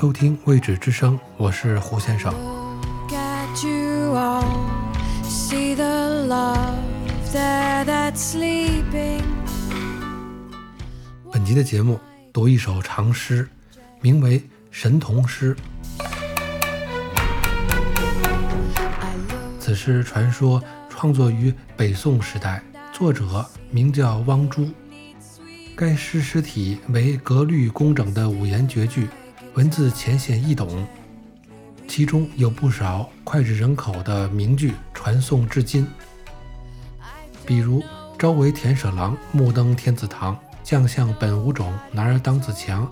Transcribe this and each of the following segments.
收听《未知之声》，我是胡先生。本集的节目读一首长诗，名为《神童诗》。此诗传说创作于北宋时代，作者名叫汪洙。该诗诗体为格律工整的五言绝句。文字浅显易懂，其中有不少脍炙人口的名句传颂至今。比如“朝为田舍郎，暮登天子堂。将相本无种，男儿当自强。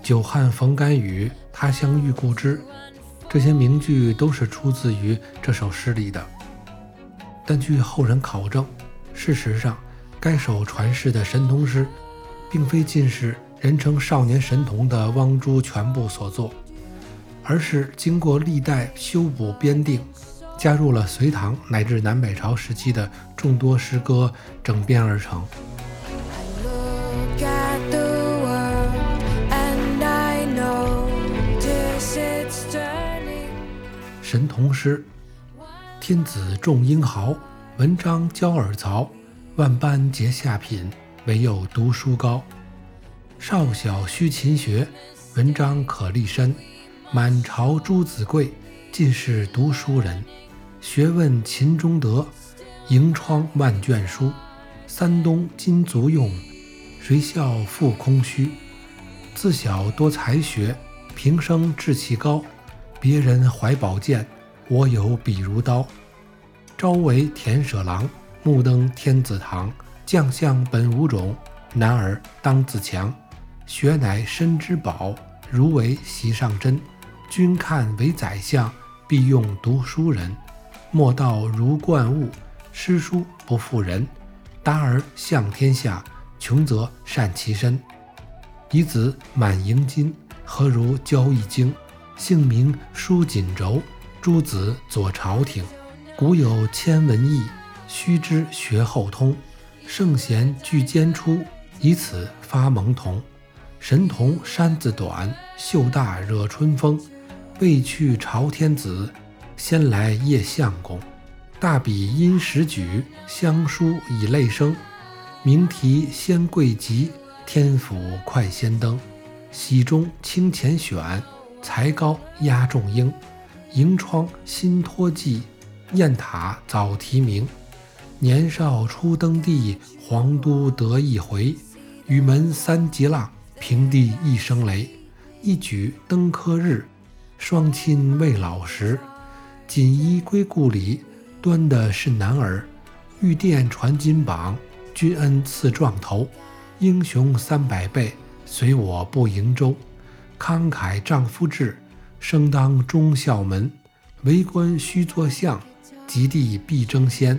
久旱逢甘雨，他乡遇故知。”这些名句都是出自于这首诗里的。但据后人考证，事实上，该首传世的神童诗，并非尽是。人称少年神童的汪洙全部所作，而是经过历代修补编定，加入了隋唐乃至南北朝时期的众多诗歌整编而成。神童诗：天子重英豪，文章骄尔曹，万般皆下品，唯有读书高。少小须勤学，文章可立身。满朝朱子贵，尽是读书人。学问勤中得，盈窗万卷书。三冬金足用，谁笑腹空虚？自小多才学，平生志气高。别人怀宝剑，我有笔如刀。朝为田舍郎，暮登天子堂。将相本无种，男儿当自强。学乃身之宝，如为席上珍。君看为宰相，必用读书人。莫道如冠物，诗书不负人。达而向天下，穷则善其身。以子满盈金，何如交易经？姓名书锦轴，诸子佐朝廷。古有千文义，须知学后通。圣贤俱兼出，以此发蒙童。神童衫子短，袖大惹春风。未去朝天子，先来谒相公。大笔因时举，香书以泪生。名题先贵极，天府快先登。喜中清浅选，才高压众英。迎窗新托寄，雁塔早提名。年少初登第，皇都得一回。雨门三级浪。平地一声雷，一举登科日，双亲未老时。锦衣归故里，端的是男儿。玉殿传金榜，君恩赐状头。英雄三百倍，随我不瀛洲。慷慨丈夫志，生当忠孝门。为官须作相，及第必争先。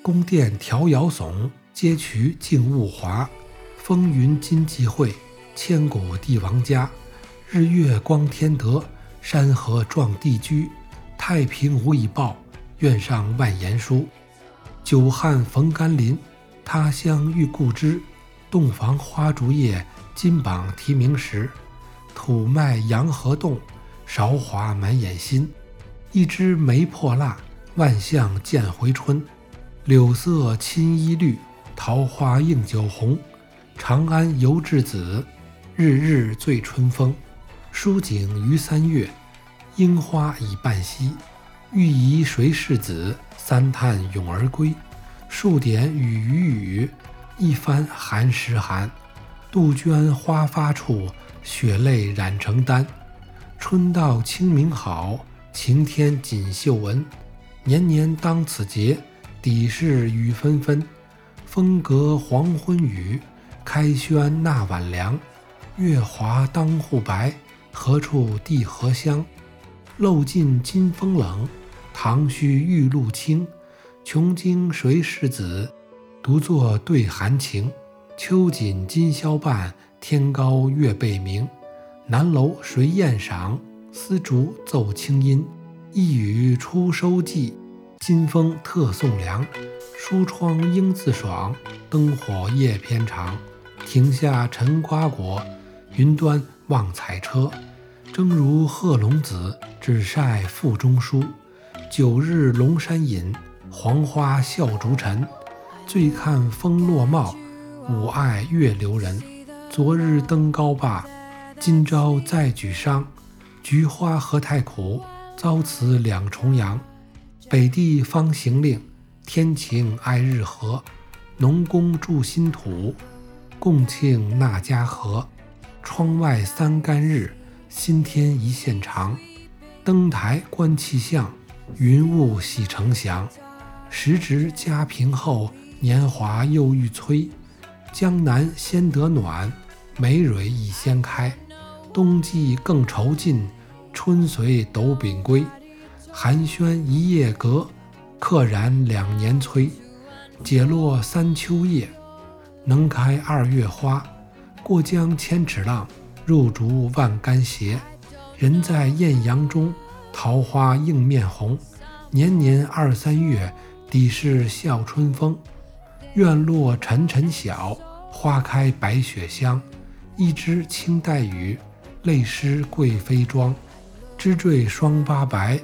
宫殿迢遥耸，街渠静物华。风云今际会，千古帝王家。日月光天德，山河壮地居。太平无以报，愿上万言书。久旱逢甘霖，他乡遇故知。洞房花烛夜，金榜题名时。土脉洋河动，韶华满眼心。一枝梅破蜡，万象见回春。柳色青衣绿，桃花映酒红。长安游稚子，日日醉春风。疏景于三月，樱花已半稀。欲疑谁是子？三叹咏而归。数点雨雨雨，一番寒食寒。杜鹃花发处，血泪染成丹。春到清明好，晴天锦绣纹。年年当此节，底是雨纷纷。风隔黄昏雨。开轩纳晚凉，月华当户白，何处地荷香？漏尽金风冷，堂虚玉露清。穷经谁是子？独坐对寒晴。秋锦今宵半，天高月背明。南楼谁宴赏？丝竹奏清音。一语出收季，金风特送凉。疏窗应自爽，灯火夜偏长。庭下陈瓜果，云端望彩车。正如贺龙子，只晒腹中书。九日龙山饮，黄花笑逐尘。醉看风落帽，吾爱月留人。昨日登高罢，今朝再举觞。菊花何太苦，遭此两重阳。北地方行令，天晴哀日和。农工筑新土，共庆那家和。窗外三竿日。新天一线长，登台观气象，云雾喜成祥。时值家贫后，年华又欲催。江南先得暖，梅蕊已先开。冬季更愁尽，春随斗柄归。寒暄一夜隔，客燃两年催。解落三秋叶，能开二月花。过江千尺浪。入竹万竿斜，人在艳阳中，桃花映面红。年年二三月，底是笑春风。院落沉沉晓，花开白雪香。一枝青带雨，泪湿贵妃妆。枝缀霜八白，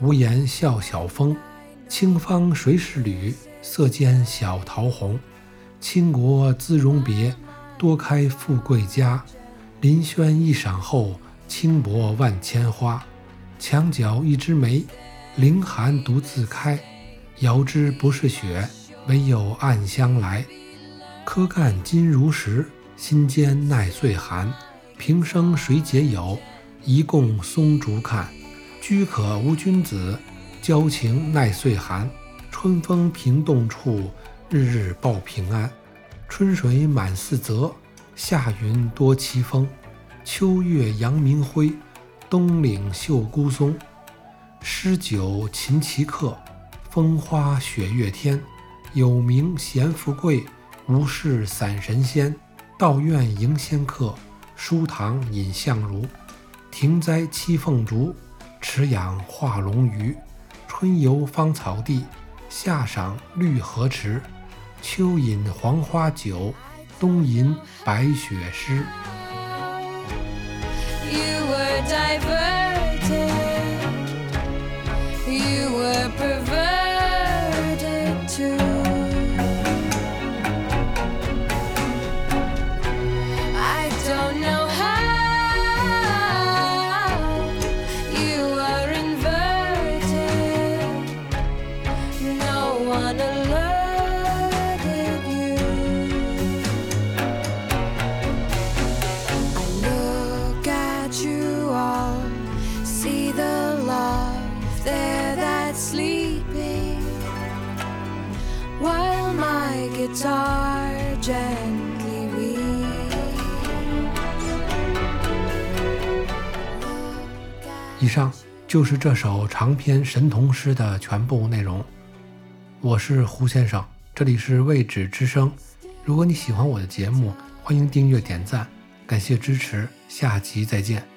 无言笑晓风。清芳谁是侣？色间小桃红。倾国姿容别，多开富贵家。林轩一晌后，轻薄万千花。墙角一枝梅，凌寒独自开。遥知不是雪，唯有暗香来。柯干今如石，心间耐岁寒。平生谁解友？一共松竹看。居可无君子，交情耐岁寒。春风平动处，日日报平安。春水满四泽。夏云多奇峰，秋月扬明辉，冬岭秀孤松。诗酒琴棋客，风花雪月天。有名贤富贵，无事散神仙。道院迎仙客，书堂饮相如。庭栽七凤竹，池养化龙鱼。春游芳草地，夏赏绿荷池。秋饮黄花酒。冬吟白雪诗。以上就是这首长篇神童诗的全部内容。我是胡先生，这里是未止之声。如果你喜欢我的节目，欢迎订阅点赞，感谢支持，下集再见。